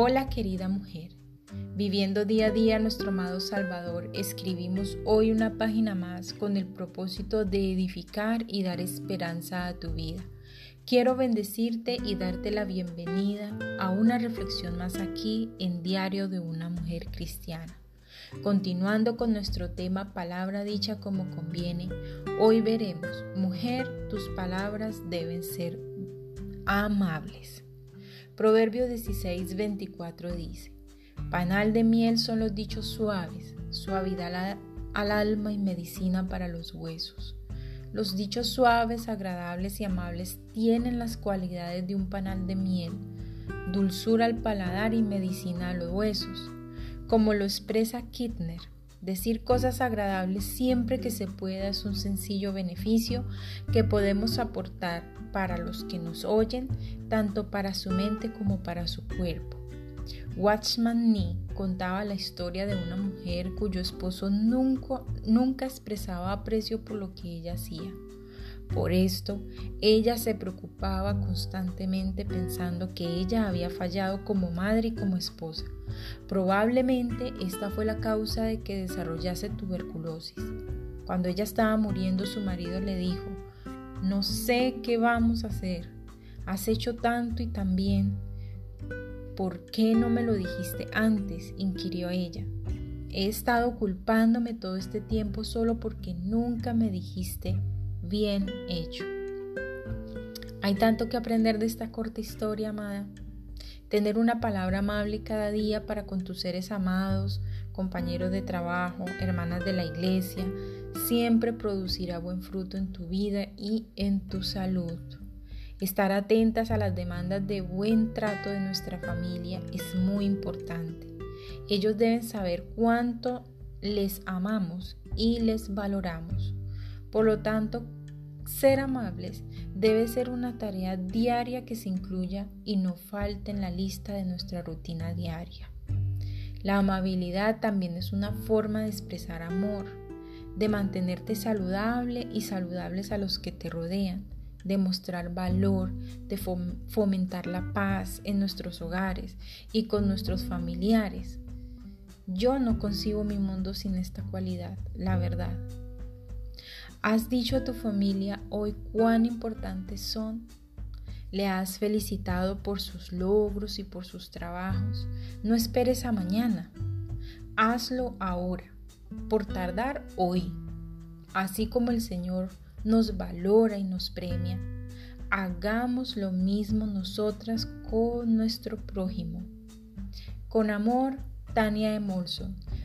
Hola querida mujer, viviendo día a día nuestro amado Salvador, escribimos hoy una página más con el propósito de edificar y dar esperanza a tu vida. Quiero bendecirte y darte la bienvenida a una reflexión más aquí en Diario de una Mujer Cristiana. Continuando con nuestro tema Palabra dicha como conviene, hoy veremos, mujer, tus palabras deben ser amables. Proverbio 16, 24 dice, Panal de miel son los dichos suaves, suavidad al alma y medicina para los huesos. Los dichos suaves, agradables y amables tienen las cualidades de un panal de miel, dulzura al paladar y medicina a los huesos, como lo expresa Kittner. Decir cosas agradables siempre que se pueda es un sencillo beneficio que podemos aportar para los que nos oyen, tanto para su mente como para su cuerpo. Watchman Nee contaba la historia de una mujer cuyo esposo nunca, nunca expresaba aprecio por lo que ella hacía. Por esto, ella se preocupaba constantemente pensando que ella había fallado como madre y como esposa. Probablemente esta fue la causa de que desarrollase tuberculosis. Cuando ella estaba muriendo, su marido le dijo, no sé qué vamos a hacer. Has hecho tanto y tan bien. ¿Por qué no me lo dijiste antes? inquirió ella. He estado culpándome todo este tiempo solo porque nunca me dijiste bien hecho. Hay tanto que aprender de esta corta historia, amada. Tener una palabra amable cada día para con tus seres amados, compañeros de trabajo, hermanas de la iglesia, siempre producirá buen fruto en tu vida y en tu salud. Estar atentas a las demandas de buen trato de nuestra familia es muy importante. Ellos deben saber cuánto les amamos y les valoramos. Por lo tanto, ser amables debe ser una tarea diaria que se incluya y no falte en la lista de nuestra rutina diaria. La amabilidad también es una forma de expresar amor, de mantenerte saludable y saludables a los que te rodean, de mostrar valor, de fomentar la paz en nuestros hogares y con nuestros familiares. Yo no concibo mi mundo sin esta cualidad, la verdad. ¿Has dicho a tu familia hoy cuán importantes son? Le has felicitado por sus logros y por sus trabajos. No esperes a mañana. Hazlo ahora, por tardar hoy. Así como el Señor nos valora y nos premia, hagamos lo mismo nosotras con nuestro prójimo. Con amor, Tania Emolson.